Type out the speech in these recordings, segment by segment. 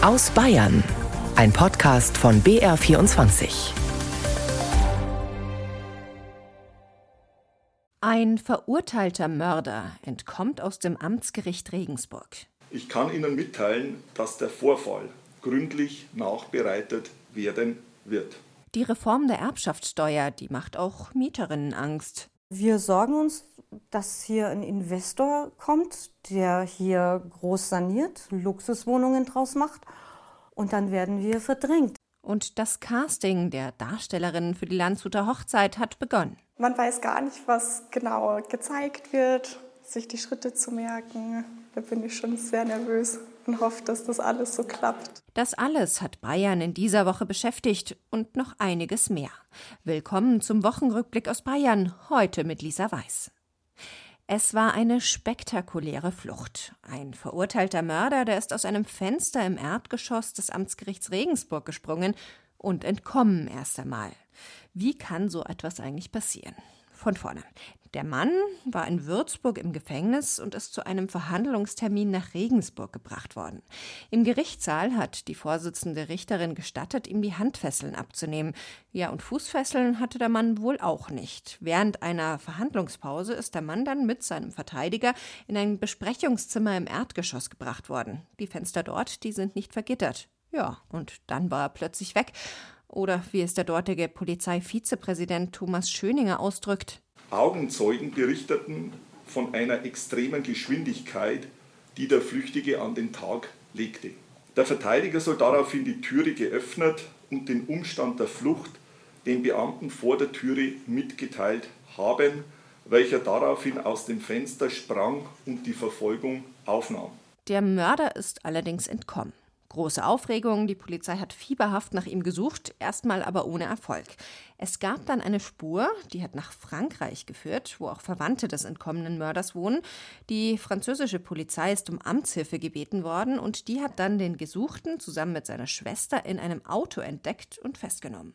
Aus Bayern. Ein Podcast von BR24. Ein verurteilter Mörder entkommt aus dem Amtsgericht Regensburg. Ich kann Ihnen mitteilen, dass der Vorfall gründlich nachbereitet werden wird. Die Reform der Erbschaftssteuer, die macht auch Mieterinnen Angst. Wir sorgen uns, dass hier ein Investor kommt, der hier groß saniert, Luxuswohnungen draus macht und dann werden wir verdrängt. Und das Casting der Darstellerinnen für die Landshuter Hochzeit hat begonnen. Man weiß gar nicht, was genau gezeigt wird, sich die Schritte zu merken. Da bin ich schon sehr nervös und hoffe, dass das alles so klappt. Das alles hat Bayern in dieser Woche beschäftigt und noch einiges mehr. Willkommen zum Wochenrückblick aus Bayern, heute mit Lisa Weiß. Es war eine spektakuläre Flucht. Ein verurteilter Mörder, der ist aus einem Fenster im Erdgeschoss des Amtsgerichts Regensburg gesprungen und entkommen erst einmal. Wie kann so etwas eigentlich passieren? Von vorne. Der Mann war in Würzburg im Gefängnis und ist zu einem Verhandlungstermin nach Regensburg gebracht worden. Im Gerichtssaal hat die Vorsitzende Richterin gestattet, ihm die Handfesseln abzunehmen. Ja, und Fußfesseln hatte der Mann wohl auch nicht. Während einer Verhandlungspause ist der Mann dann mit seinem Verteidiger in ein Besprechungszimmer im Erdgeschoss gebracht worden. Die Fenster dort, die sind nicht vergittert. Ja, und dann war er plötzlich weg. Oder wie es der dortige Polizeivizepräsident Thomas Schöninger ausdrückt, Augenzeugen berichteten von einer extremen Geschwindigkeit, die der Flüchtige an den Tag legte. Der Verteidiger soll daraufhin die Türe geöffnet und den Umstand der Flucht den Beamten vor der Türe mitgeteilt haben, welcher daraufhin aus dem Fenster sprang und die Verfolgung aufnahm. Der Mörder ist allerdings entkommen. Große Aufregung, die Polizei hat fieberhaft nach ihm gesucht, erstmal aber ohne Erfolg. Es gab dann eine Spur, die hat nach Frankreich geführt, wo auch Verwandte des entkommenen Mörders wohnen. Die französische Polizei ist um Amtshilfe gebeten worden und die hat dann den Gesuchten zusammen mit seiner Schwester in einem Auto entdeckt und festgenommen.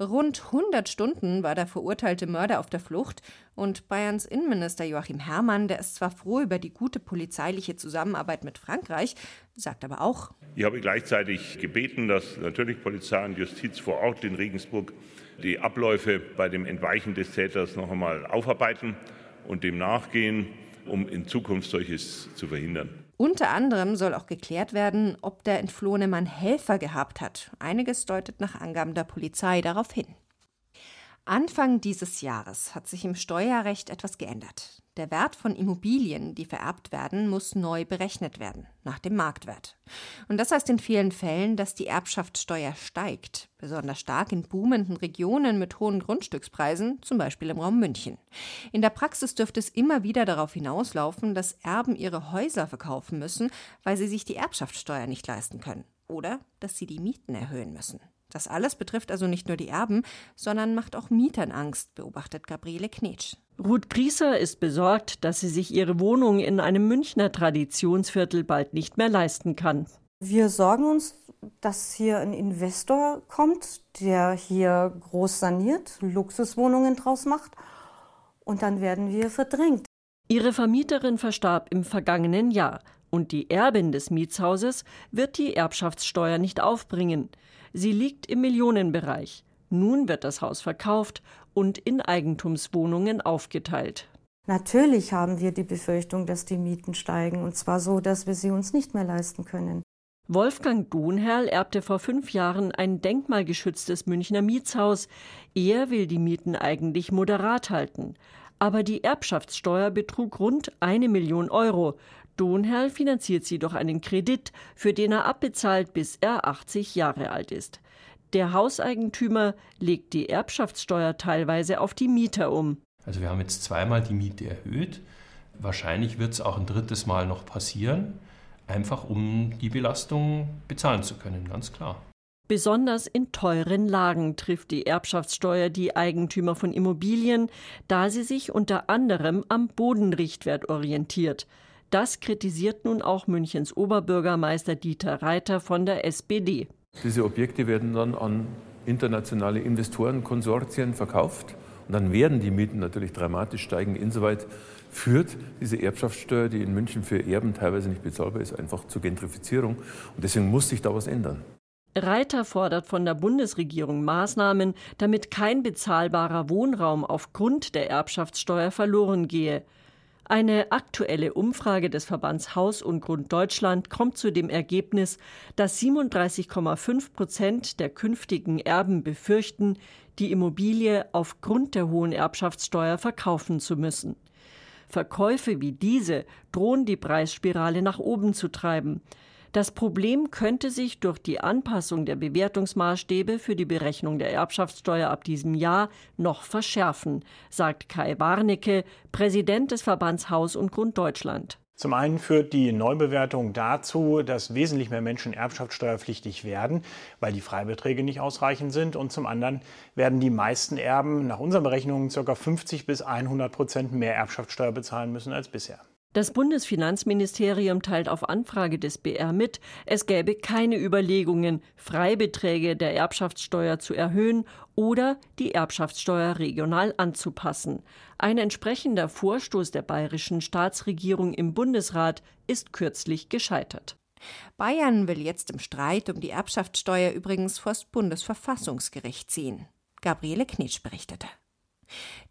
Rund 100 Stunden war der verurteilte Mörder auf der Flucht und Bayerns Innenminister Joachim Herrmann, der ist zwar froh über die gute polizeiliche Zusammenarbeit mit Frankreich, sagt aber auch. Ich habe gleichzeitig gebeten, dass natürlich Polizei und Justiz vor Ort in Regensburg die Abläufe bei dem Entweichen des Täters noch einmal aufarbeiten und dem nachgehen, um in Zukunft solches zu verhindern. Unter anderem soll auch geklärt werden, ob der entflohene Mann Helfer gehabt hat. Einiges deutet nach Angaben der Polizei darauf hin. Anfang dieses Jahres hat sich im Steuerrecht etwas geändert. Der Wert von Immobilien, die vererbt werden, muss neu berechnet werden, nach dem Marktwert. Und das heißt in vielen Fällen, dass die Erbschaftssteuer steigt, besonders stark in boomenden Regionen mit hohen Grundstückspreisen, zum Beispiel im Raum München. In der Praxis dürfte es immer wieder darauf hinauslaufen, dass Erben ihre Häuser verkaufen müssen, weil sie sich die Erbschaftssteuer nicht leisten können. Oder dass sie die Mieten erhöhen müssen. Das alles betrifft also nicht nur die Erben, sondern macht auch Mietern Angst, beobachtet Gabriele Knetsch. Ruth Grieser ist besorgt, dass sie sich ihre Wohnung in einem Münchner Traditionsviertel bald nicht mehr leisten kann. Wir sorgen uns, dass hier ein Investor kommt, der hier groß saniert, Luxuswohnungen draus macht und dann werden wir verdrängt. Ihre Vermieterin verstarb im vergangenen Jahr und die Erbin des Mietshauses wird die Erbschaftssteuer nicht aufbringen. Sie liegt im Millionenbereich. Nun wird das Haus verkauft und in Eigentumswohnungen aufgeteilt. Natürlich haben wir die Befürchtung, dass die Mieten steigen, und zwar so, dass wir sie uns nicht mehr leisten können. Wolfgang Dohnherl erbte vor fünf Jahren ein denkmalgeschütztes Münchner Mietshaus. Er will die Mieten eigentlich moderat halten. Aber die Erbschaftssteuer betrug rund eine Million Euro. Dohnherl finanziert sie durch einen Kredit, für den er abbezahlt, bis er 80 Jahre alt ist. Der Hauseigentümer legt die Erbschaftssteuer teilweise auf die Mieter um. Also wir haben jetzt zweimal die Miete erhöht. Wahrscheinlich wird es auch ein drittes Mal noch passieren, einfach um die Belastung bezahlen zu können, ganz klar. Besonders in teuren Lagen trifft die Erbschaftssteuer die Eigentümer von Immobilien, da sie sich unter anderem am Bodenrichtwert orientiert. Das kritisiert nun auch Münchens Oberbürgermeister Dieter Reiter von der SPD. Diese Objekte werden dann an internationale Investorenkonsortien verkauft Und dann werden die Mieten natürlich dramatisch steigen. Insoweit führt diese Erbschaftssteuer, die in München für Erben teilweise nicht bezahlbar ist, einfach zur Gentrifizierung. Und deswegen muss sich da was ändern. Reiter fordert von der Bundesregierung Maßnahmen, damit kein bezahlbarer Wohnraum aufgrund der Erbschaftssteuer verloren gehe. Eine aktuelle Umfrage des Verbands Haus und Grund Deutschland kommt zu dem Ergebnis, dass 37,5 Prozent der künftigen Erben befürchten, die Immobilie aufgrund der hohen Erbschaftssteuer verkaufen zu müssen. Verkäufe wie diese drohen die Preisspirale nach oben zu treiben. Das Problem könnte sich durch die Anpassung der Bewertungsmaßstäbe für die Berechnung der Erbschaftssteuer ab diesem Jahr noch verschärfen, sagt Kai Warnecke, Präsident des Verbands Haus und Grund Deutschland. Zum einen führt die Neubewertung dazu, dass wesentlich mehr Menschen erbschaftssteuerpflichtig werden, weil die Freibeträge nicht ausreichend sind. Und zum anderen werden die meisten Erben nach unseren Berechnungen ca. 50 bis 100 Prozent mehr Erbschaftssteuer bezahlen müssen als bisher. Das Bundesfinanzministerium teilt auf Anfrage des BR mit, es gäbe keine Überlegungen, Freibeträge der Erbschaftssteuer zu erhöhen oder die Erbschaftssteuer regional anzupassen. Ein entsprechender Vorstoß der bayerischen Staatsregierung im Bundesrat ist kürzlich gescheitert. Bayern will jetzt im Streit um die Erbschaftssteuer übrigens vors Bundesverfassungsgericht ziehen. Gabriele Knitsch berichtete.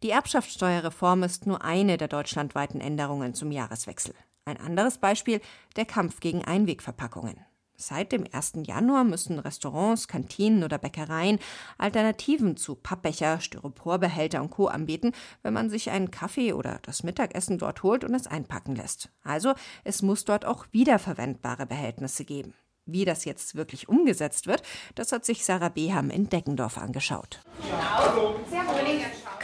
Die Erbschaftssteuerreform ist nur eine der deutschlandweiten Änderungen zum Jahreswechsel. Ein anderes Beispiel der Kampf gegen Einwegverpackungen. Seit dem 1. Januar müssen Restaurants, Kantinen oder Bäckereien Alternativen zu Pappbecher, Styroporbehälter und Co. anbieten, wenn man sich einen Kaffee oder das Mittagessen dort holt und es einpacken lässt. Also es muss dort auch wiederverwendbare Behältnisse geben. Wie das jetzt wirklich umgesetzt wird, das hat sich Sarah Beham in Deckendorf angeschaut.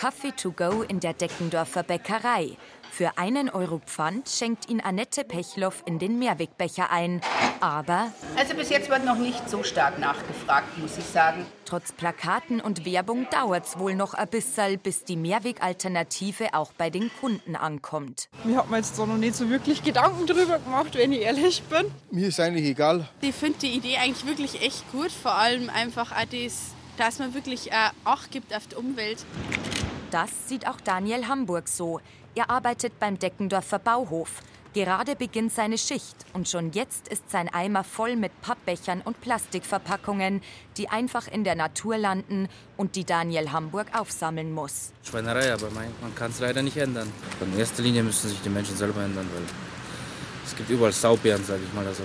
Kaffee to go in der Deckendorfer Bäckerei. Für einen Euro Pfand schenkt ihn Annette Pechloff in den Mehrwegbecher ein. Aber. Also bis jetzt wird noch nicht so stark nachgefragt, muss ich sagen. Trotz Plakaten und Werbung dauert es wohl noch ein bisschen, bis die Mehrwegalternative auch bei den Kunden ankommt. Mir hat mir jetzt noch nicht so wirklich Gedanken drüber gemacht, wenn ich ehrlich bin. Mir ist eigentlich egal. Ich finde die Idee eigentlich wirklich echt gut. Vor allem einfach auch das, dass man wirklich äh, Acht gibt auf die Umwelt. Das sieht auch Daniel Hamburg so. Er arbeitet beim Deckendorfer Bauhof. Gerade beginnt seine Schicht und schon jetzt ist sein Eimer voll mit Pappbechern und Plastikverpackungen, die einfach in der Natur landen und die Daniel Hamburg aufsammeln muss. Schweinerei, aber man kann es leider nicht ändern. In erster Linie müssen sich die Menschen selber ändern, weil es gibt überall Saubären, sage ich mal so.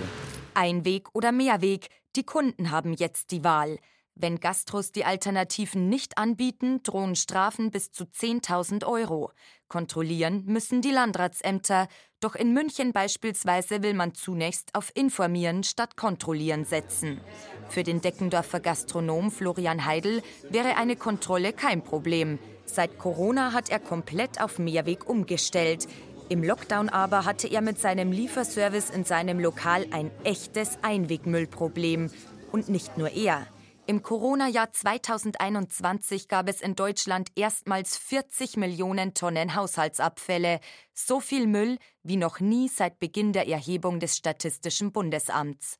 Einweg oder Mehrweg, die Kunden haben jetzt die Wahl. Wenn Gastros die Alternativen nicht anbieten, drohen Strafen bis zu 10.000 Euro. Kontrollieren müssen die Landratsämter. Doch in München beispielsweise will man zunächst auf Informieren statt Kontrollieren setzen. Für den Deckendorfer Gastronom Florian Heidel wäre eine Kontrolle kein Problem. Seit Corona hat er komplett auf Mehrweg umgestellt. Im Lockdown aber hatte er mit seinem Lieferservice in seinem Lokal ein echtes Einwegmüllproblem. Und nicht nur er. Im Corona-Jahr 2021 gab es in Deutschland erstmals 40 Millionen Tonnen Haushaltsabfälle. So viel Müll wie noch nie seit Beginn der Erhebung des Statistischen Bundesamts.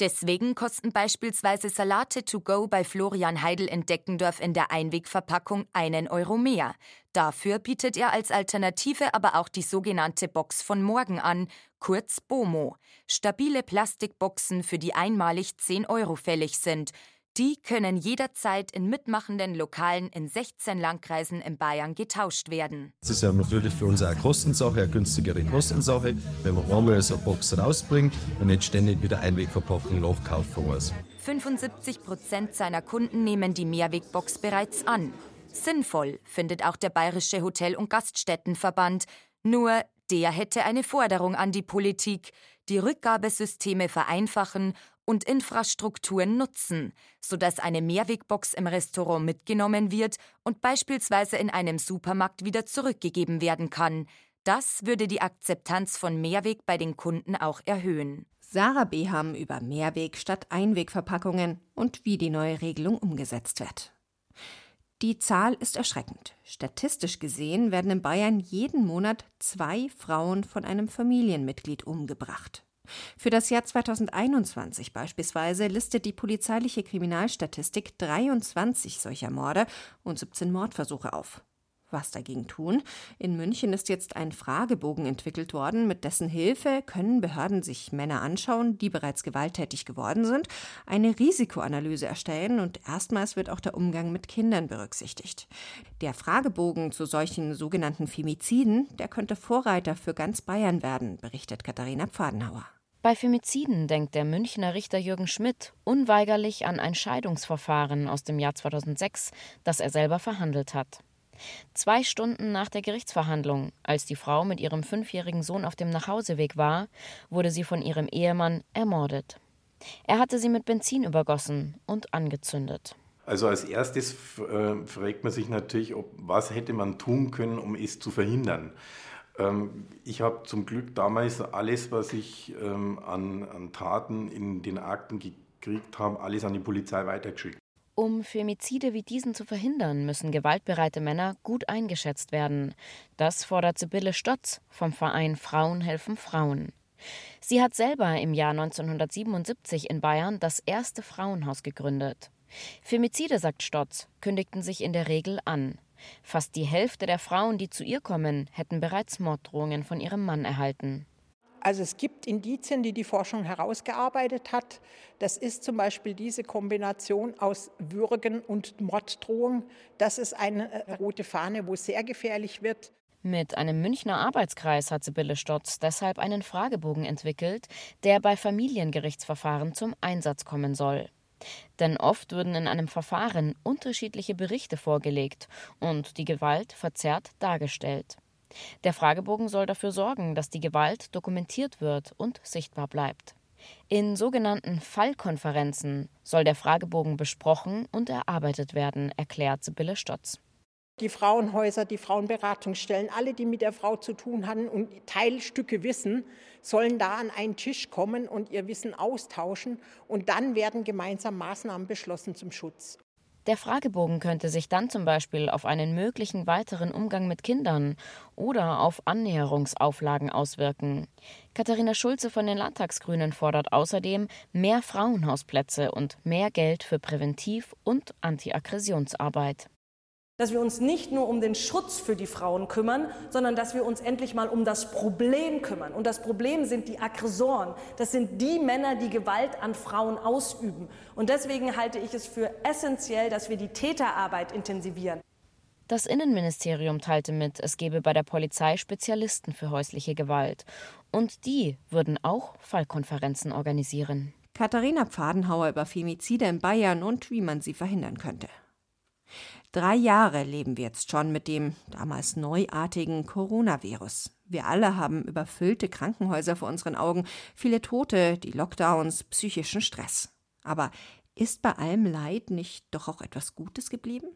Deswegen kosten beispielsweise Salate to go bei Florian Heidel in Deckendorf in der Einwegverpackung einen Euro mehr. Dafür bietet er als Alternative aber auch die sogenannte Box von morgen an, kurz BOMO. Stabile Plastikboxen, für die einmalig 10 Euro fällig sind. Die können jederzeit in mitmachenden Lokalen in 16 Landkreisen in Bayern getauscht werden. Das ist ja natürlich für uns auch eine Kostensache, eine günstigere Kostensache, wenn man einmal so eine Box rausbringt und nicht ständig wieder Einwegverpackung nachkaufen muss. 75 Prozent seiner Kunden nehmen die Mehrwegbox bereits an. Sinnvoll findet auch der Bayerische Hotel- und Gaststättenverband. Nur der hätte eine Forderung an die Politik, die Rückgabesysteme vereinfachen und Infrastrukturen nutzen, sodass eine Mehrwegbox im Restaurant mitgenommen wird und beispielsweise in einem Supermarkt wieder zurückgegeben werden kann. Das würde die Akzeptanz von Mehrweg bei den Kunden auch erhöhen. Sarah Beham über Mehrweg statt Einwegverpackungen und wie die neue Regelung umgesetzt wird. Die Zahl ist erschreckend. Statistisch gesehen werden in Bayern jeden Monat zwei Frauen von einem Familienmitglied umgebracht. Für das Jahr 2021 beispielsweise listet die polizeiliche Kriminalstatistik 23 solcher Morde und 17 Mordversuche auf. Was dagegen tun? In München ist jetzt ein Fragebogen entwickelt worden, mit dessen Hilfe können Behörden sich Männer anschauen, die bereits gewalttätig geworden sind, eine Risikoanalyse erstellen und erstmals wird auch der Umgang mit Kindern berücksichtigt. Der Fragebogen zu solchen sogenannten Femiziden, der könnte Vorreiter für ganz Bayern werden, berichtet Katharina Pfadenhauer. Bei Femiziden denkt der Münchner Richter Jürgen Schmidt unweigerlich an ein Scheidungsverfahren aus dem Jahr 2006, das er selber verhandelt hat. Zwei Stunden nach der Gerichtsverhandlung, als die Frau mit ihrem fünfjährigen Sohn auf dem Nachhauseweg war, wurde sie von ihrem Ehemann ermordet. Er hatte sie mit Benzin übergossen und angezündet. Also als erstes äh, fragt man sich natürlich, ob, was hätte man tun können, um es zu verhindern. Ähm, ich habe zum Glück damals alles, was ich ähm, an, an Taten in den Akten gekriegt habe, alles an die Polizei weitergeschickt. Um Femizide wie diesen zu verhindern, müssen gewaltbereite Männer gut eingeschätzt werden. Das fordert Sibylle Stotz vom Verein Frauen helfen Frauen. Sie hat selber im Jahr 1977 in Bayern das erste Frauenhaus gegründet. Femizide, sagt Stotz, kündigten sich in der Regel an. Fast die Hälfte der Frauen, die zu ihr kommen, hätten bereits Morddrohungen von ihrem Mann erhalten. Also es gibt Indizien, die die Forschung herausgearbeitet hat. Das ist zum Beispiel diese Kombination aus Würgen und Morddrohung. Das ist eine äh, rote Fahne, wo es sehr gefährlich wird. Mit einem Münchner Arbeitskreis hat Sibylle Stotz deshalb einen Fragebogen entwickelt, der bei Familiengerichtsverfahren zum Einsatz kommen soll. Denn oft würden in einem Verfahren unterschiedliche Berichte vorgelegt und die Gewalt verzerrt dargestellt. Der Fragebogen soll dafür sorgen, dass die Gewalt dokumentiert wird und sichtbar bleibt. In sogenannten Fallkonferenzen soll der Fragebogen besprochen und erarbeitet werden, erklärt Sibylle Stotz. Die Frauenhäuser, die Frauenberatungsstellen, alle, die mit der Frau zu tun hatten und Teilstücke wissen, sollen da an einen Tisch kommen und ihr Wissen austauschen und dann werden gemeinsam Maßnahmen beschlossen zum Schutz. Der Fragebogen könnte sich dann zum Beispiel auf einen möglichen weiteren Umgang mit Kindern oder auf Annäherungsauflagen auswirken. Katharina Schulze von den Landtagsgrünen fordert außerdem mehr Frauenhausplätze und mehr Geld für Präventiv- und Antiaggressionsarbeit dass wir uns nicht nur um den Schutz für die Frauen kümmern, sondern dass wir uns endlich mal um das Problem kümmern. Und das Problem sind die Aggressoren. Das sind die Männer, die Gewalt an Frauen ausüben. Und deswegen halte ich es für essentiell, dass wir die Täterarbeit intensivieren. Das Innenministerium teilte mit, es gebe bei der Polizei Spezialisten für häusliche Gewalt. Und die würden auch Fallkonferenzen organisieren. Katharina Pfadenhauer über Femizide in Bayern und wie man sie verhindern könnte. Drei Jahre leben wir jetzt schon mit dem damals neuartigen Coronavirus. Wir alle haben überfüllte Krankenhäuser vor unseren Augen, viele Tote, die Lockdowns, psychischen Stress. Aber ist bei allem Leid nicht doch auch etwas Gutes geblieben?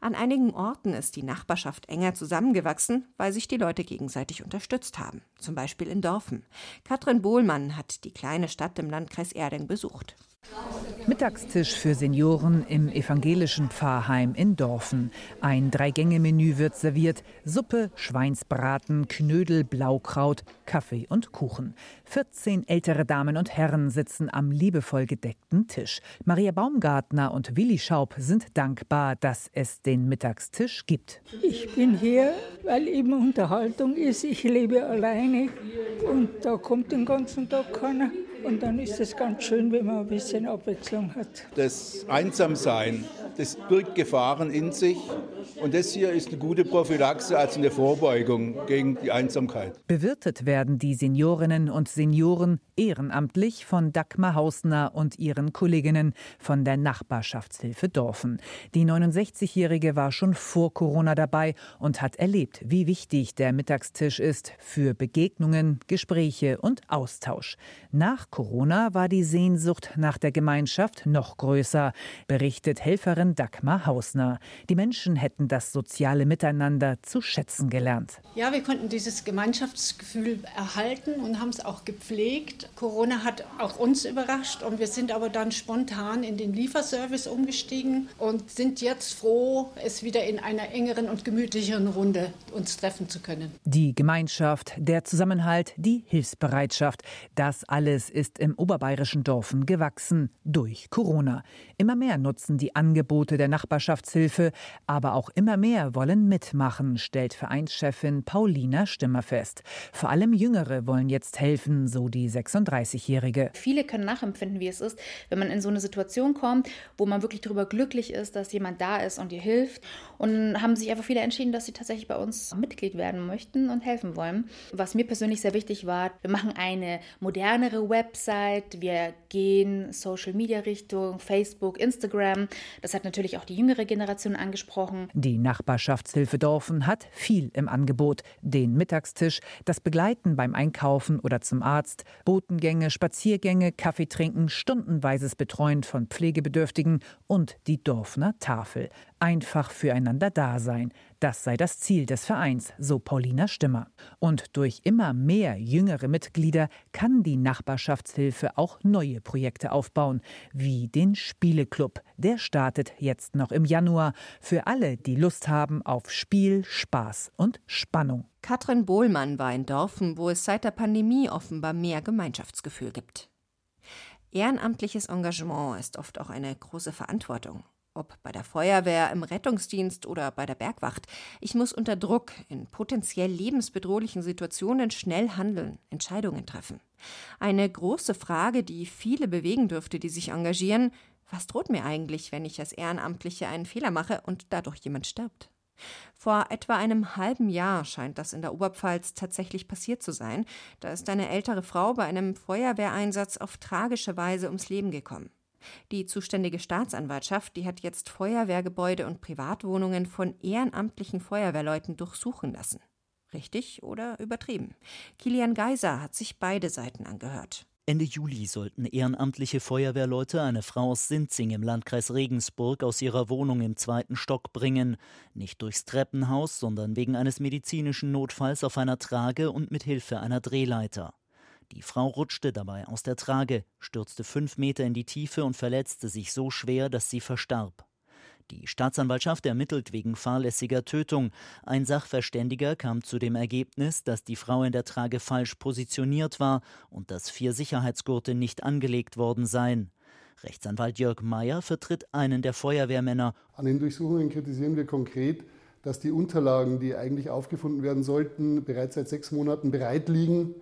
An einigen Orten ist die Nachbarschaft enger zusammengewachsen, weil sich die Leute gegenseitig unterstützt haben, zum Beispiel in Dorfen. Katrin Bohlmann hat die kleine Stadt im Landkreis Erding besucht. Mittagstisch für Senioren im evangelischen Pfarrheim in Dorfen. Ein Drei-Gänge-Menü wird serviert: Suppe, Schweinsbraten, Knödel, Blaukraut, Kaffee und Kuchen. 14 ältere Damen und Herren sitzen am liebevoll gedeckten Tisch. Maria Baumgartner und Willi Schaub sind dankbar, dass es den Mittagstisch gibt. Ich bin hier, weil eben Unterhaltung ist. Ich lebe alleine und da kommt den ganzen Tag keiner. Und dann ist es ganz schön, wenn man ein bisschen Abwechslung hat. Das Einsamsein, das birgt Gefahren in sich. Und das hier ist eine gute Prophylaxe, also eine Vorbeugung gegen die Einsamkeit. Bewirtet werden die Seniorinnen und Senioren ehrenamtlich von Dagmar Hausner und ihren Kolleginnen von der Nachbarschaftshilfe Dorfen. Die 69-Jährige war schon vor Corona dabei und hat erlebt, wie wichtig der Mittagstisch ist für Begegnungen, Gespräche und Austausch. Nach Corona war die Sehnsucht nach der Gemeinschaft noch größer, berichtet Helferin Dagmar Hausner. Die Menschen hätten das soziale Miteinander zu schätzen gelernt. Ja, wir konnten dieses Gemeinschaftsgefühl erhalten und haben es auch gepflegt. Corona hat auch uns überrascht und wir sind aber dann spontan in den Lieferservice umgestiegen und sind jetzt froh, es wieder in einer engeren und gemütlicheren Runde uns treffen zu können. Die Gemeinschaft, der Zusammenhalt, die Hilfsbereitschaft, das alles ist im oberbayerischen Dorfen gewachsen durch Corona. Immer mehr nutzen die Angebote der Nachbarschaftshilfe, aber auch immer mehr wollen mitmachen, stellt Vereinschefin Paulina Stimmer fest. Vor allem Jüngere wollen jetzt helfen, so die 36-Jährige. Viele können nachempfinden, wie es ist, wenn man in so eine Situation kommt, wo man wirklich darüber glücklich ist, dass jemand da ist und dir hilft. Und haben sich einfach viele entschieden, dass sie tatsächlich bei uns Mitglied werden möchten und helfen wollen. Was mir persönlich sehr wichtig war, wir machen eine modernere Website, wir gehen Social Media Richtung Facebook, Instagram. Das hat natürlich auch die jüngere Generation angesprochen. Die Nachbarschaftshilfe Dorfen hat viel im Angebot. Den Mittagstisch, das Begleiten beim Einkaufen oder zum Arzt, Botengänge, Spaziergänge, Kaffee trinken, stundenweises Betreuen von Pflegebedürftigen und die Dorfner Tafel. Einfach füreinander da sein. Das sei das Ziel des Vereins, so Paulina Stimmer. Und durch immer mehr jüngere Mitglieder kann die Nachbarschaftshilfe auch neue Projekte aufbauen, wie den Spieleclub. Der startet jetzt noch im Januar für alle, die Lust haben auf Spiel, Spaß und Spannung. Katrin Bohlmann war in Dorfen, wo es seit der Pandemie offenbar mehr Gemeinschaftsgefühl gibt. Ehrenamtliches Engagement ist oft auch eine große Verantwortung. Ob bei der Feuerwehr, im Rettungsdienst oder bei der Bergwacht. Ich muss unter Druck in potenziell lebensbedrohlichen Situationen schnell handeln, Entscheidungen treffen. Eine große Frage, die viele bewegen dürfte, die sich engagieren. Was droht mir eigentlich, wenn ich als Ehrenamtliche einen Fehler mache und dadurch jemand stirbt? Vor etwa einem halben Jahr scheint das in der Oberpfalz tatsächlich passiert zu sein. Da ist eine ältere Frau bei einem Feuerwehreinsatz auf tragische Weise ums Leben gekommen. Die zuständige Staatsanwaltschaft, die hat jetzt Feuerwehrgebäude und Privatwohnungen von ehrenamtlichen Feuerwehrleuten durchsuchen lassen. Richtig oder übertrieben? Kilian Geiser hat sich beide Seiten angehört. Ende Juli sollten ehrenamtliche Feuerwehrleute eine Frau aus Sinzing im Landkreis Regensburg aus ihrer Wohnung im zweiten Stock bringen. Nicht durchs Treppenhaus, sondern wegen eines medizinischen Notfalls auf einer Trage und mit Hilfe einer Drehleiter. Die Frau rutschte dabei aus der Trage, stürzte fünf Meter in die Tiefe und verletzte sich so schwer, dass sie verstarb. Die Staatsanwaltschaft ermittelt wegen fahrlässiger Tötung. Ein Sachverständiger kam zu dem Ergebnis, dass die Frau in der Trage falsch positioniert war und dass vier Sicherheitsgurte nicht angelegt worden seien. Rechtsanwalt Jörg Meyer vertritt einen der Feuerwehrmänner. An den Durchsuchungen kritisieren wir konkret, dass die Unterlagen, die eigentlich aufgefunden werden sollten, bereits seit sechs Monaten bereit liegen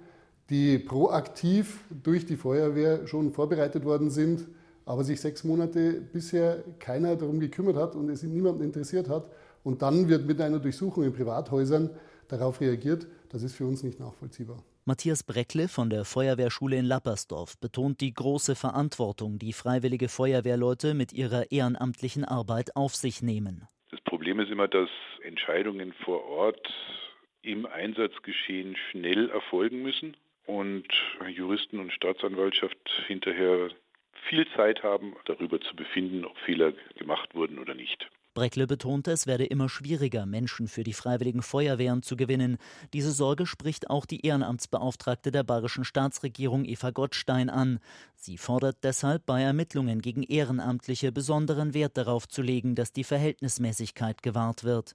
die proaktiv durch die Feuerwehr schon vorbereitet worden sind, aber sich sechs Monate bisher keiner darum gekümmert hat und es niemanden interessiert hat. Und dann wird mit einer Durchsuchung in Privathäusern darauf reagiert. Das ist für uns nicht nachvollziehbar. Matthias Breckle von der Feuerwehrschule in Lappersdorf betont die große Verantwortung, die freiwillige Feuerwehrleute mit ihrer ehrenamtlichen Arbeit auf sich nehmen. Das Problem ist immer, dass Entscheidungen vor Ort im Einsatzgeschehen schnell erfolgen müssen und Juristen und Staatsanwaltschaft hinterher viel Zeit haben, darüber zu befinden, ob Fehler gemacht wurden oder nicht. Breckle betonte, es werde immer schwieriger, Menschen für die freiwilligen Feuerwehren zu gewinnen. Diese Sorge spricht auch die Ehrenamtsbeauftragte der bayerischen Staatsregierung Eva Gottstein an. Sie fordert deshalb bei Ermittlungen gegen Ehrenamtliche besonderen Wert darauf zu legen, dass die Verhältnismäßigkeit gewahrt wird.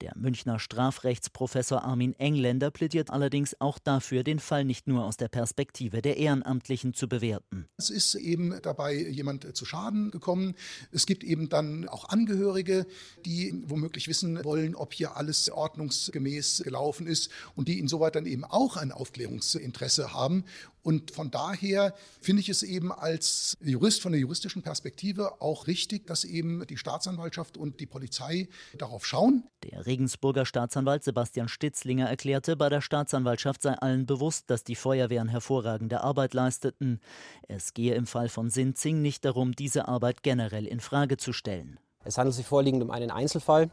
Der Münchner Strafrechtsprofessor Armin Engländer plädiert allerdings auch dafür, den Fall nicht nur aus der Perspektive der Ehrenamtlichen zu bewerten. Es ist eben dabei jemand zu Schaden gekommen. Es gibt eben dann auch Angehörige, die womöglich wissen wollen, ob hier alles ordnungsgemäß gelaufen ist und die insoweit dann eben auch ein Aufklärungsinteresse haben. Und von daher finde ich es eben als Jurist von der juristischen Perspektive auch richtig, dass eben die Staatsanwaltschaft und die Polizei darauf schauen. Der Regensburger Staatsanwalt Sebastian Stitzlinger erklärte, bei der Staatsanwaltschaft sei allen bewusst, dass die Feuerwehren hervorragende Arbeit leisteten. Es gehe im Fall von Sinzing nicht darum, diese Arbeit generell in Frage zu stellen. Es handelt sich vorliegend um einen Einzelfall,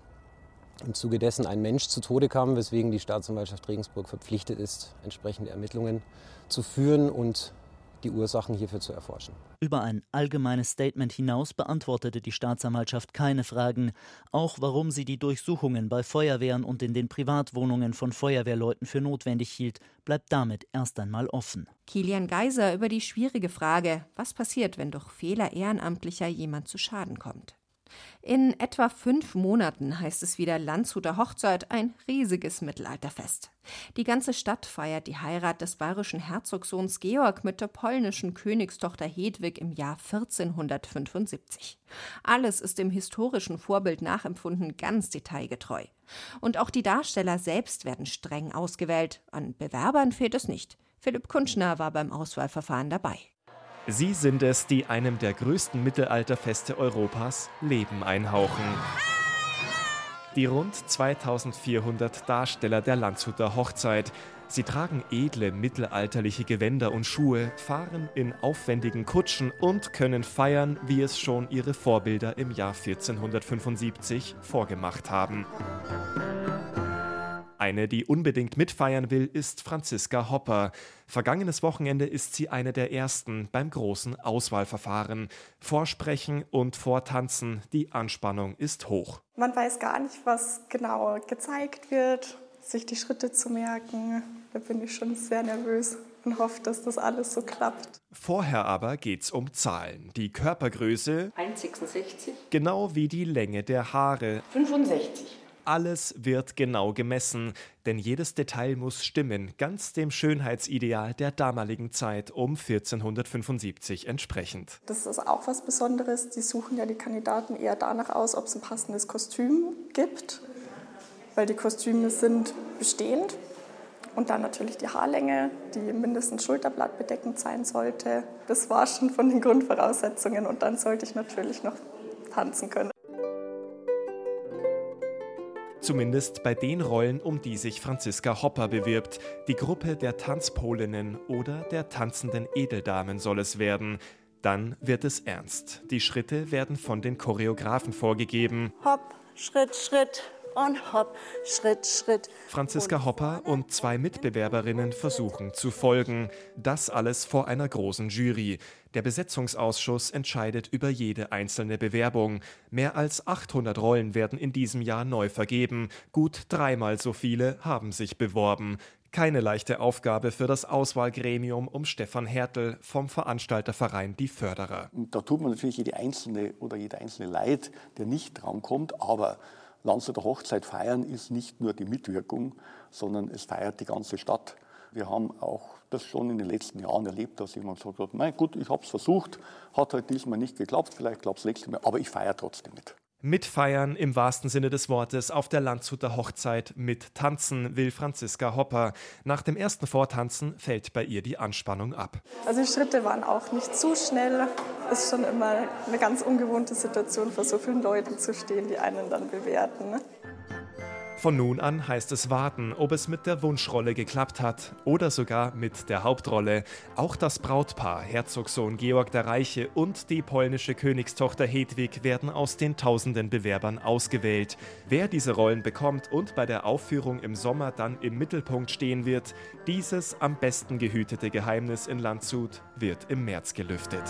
im Zuge dessen ein Mensch zu Tode kam, weswegen die Staatsanwaltschaft Regensburg verpflichtet ist, entsprechende Ermittlungen zu führen und die Ursachen hierfür zu erforschen. Über ein allgemeines Statement hinaus beantwortete die Staatsanwaltschaft keine Fragen, auch warum sie die Durchsuchungen bei Feuerwehren und in den Privatwohnungen von Feuerwehrleuten für notwendig hielt, bleibt damit erst einmal offen. Kilian Geiser über die schwierige Frage, was passiert, wenn durch Fehler Ehrenamtlicher jemand zu Schaden kommt. In etwa fünf Monaten heißt es wieder Landshuter Hochzeit, ein riesiges Mittelalterfest. Die ganze Stadt feiert die Heirat des bayerischen Herzogssohns Georg mit der polnischen Königstochter Hedwig im Jahr 1475. Alles ist dem historischen Vorbild nachempfunden ganz detailgetreu. Und auch die Darsteller selbst werden streng ausgewählt. An Bewerbern fehlt es nicht. Philipp Kunschner war beim Auswahlverfahren dabei. Sie sind es, die einem der größten Mittelalterfeste Europas Leben einhauchen. Die rund 2400 Darsteller der Landshuter Hochzeit. Sie tragen edle mittelalterliche Gewänder und Schuhe, fahren in aufwendigen Kutschen und können feiern, wie es schon ihre Vorbilder im Jahr 1475 vorgemacht haben. Eine, die unbedingt mitfeiern will, ist Franziska Hopper. Vergangenes Wochenende ist sie eine der ersten beim großen Auswahlverfahren. Vorsprechen und vortanzen, die Anspannung ist hoch. Man weiß gar nicht, was genau gezeigt wird, sich die Schritte zu merken. Da bin ich schon sehr nervös und hoffe, dass das alles so klappt. Vorher aber geht's um Zahlen. Die Körpergröße 1,66. Genau wie die Länge der Haare 65. Alles wird genau gemessen, denn jedes Detail muss stimmen, ganz dem Schönheitsideal der damaligen Zeit um 1475 entsprechend. Das ist auch was Besonderes. Die suchen ja die Kandidaten eher danach aus, ob es ein passendes Kostüm gibt, weil die Kostüme sind bestehend. Und dann natürlich die Haarlänge, die mindestens schulterblattbedeckend sein sollte. Das war schon von den Grundvoraussetzungen. Und dann sollte ich natürlich noch tanzen können. Zumindest bei den Rollen, um die sich Franziska Hopper bewirbt. Die Gruppe der Tanzpolinnen oder der tanzenden Edeldamen soll es werden. Dann wird es ernst. Die Schritte werden von den Choreografen vorgegeben. Hopp, Schritt, Schritt, und hopp, Schritt, Schritt. Franziska Hopper und zwei Mitbewerberinnen versuchen zu folgen. Das alles vor einer großen Jury. Der Besetzungsausschuss entscheidet über jede einzelne Bewerbung. Mehr als 800 Rollen werden in diesem Jahr neu vergeben. Gut dreimal so viele haben sich beworben. Keine leichte Aufgabe für das Auswahlgremium um Stefan Hertel vom Veranstalterverein Die Förderer. Da tut man natürlich jede einzelne oder jeder einzelne Leid, der nicht drankommt, aber Landshuter Hochzeit feiern ist nicht nur die Mitwirkung, sondern es feiert die ganze Stadt. Wir haben auch das schon in den letzten Jahren erlebt, dass jemand sagt, mein gut, ich habe es versucht, hat halt diesmal nicht geklappt, vielleicht klappt es nächstes Mal, aber ich feiere trotzdem mit. Mitfeiern im wahrsten Sinne des Wortes auf der Landshuter Hochzeit mit Tanzen will Franziska Hopper. Nach dem ersten Vortanzen fällt bei ihr die Anspannung ab. Also die Schritte waren auch nicht zu schnell. Ist schon immer eine ganz ungewohnte Situation, vor so vielen Leuten zu stehen, die einen dann bewerten. Ne? Von nun an heißt es warten, ob es mit der Wunschrolle geklappt hat oder sogar mit der Hauptrolle. Auch das Brautpaar, Herzogssohn Georg der Reiche und die polnische Königstochter Hedwig werden aus den tausenden Bewerbern ausgewählt. Wer diese Rollen bekommt und bei der Aufführung im Sommer dann im Mittelpunkt stehen wird, dieses am besten gehütete Geheimnis in Landshut wird im März gelüftet.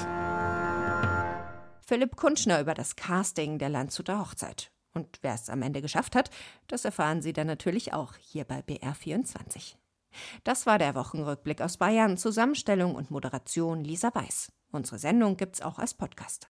Philipp Kunschner über das Casting der Landshuter Hochzeit. Und wer es am Ende geschafft hat, das erfahren Sie dann natürlich auch hier bei BR24. Das war der Wochenrückblick aus Bayern. Zusammenstellung und Moderation Lisa Weiß. Unsere Sendung gibt's auch als Podcast.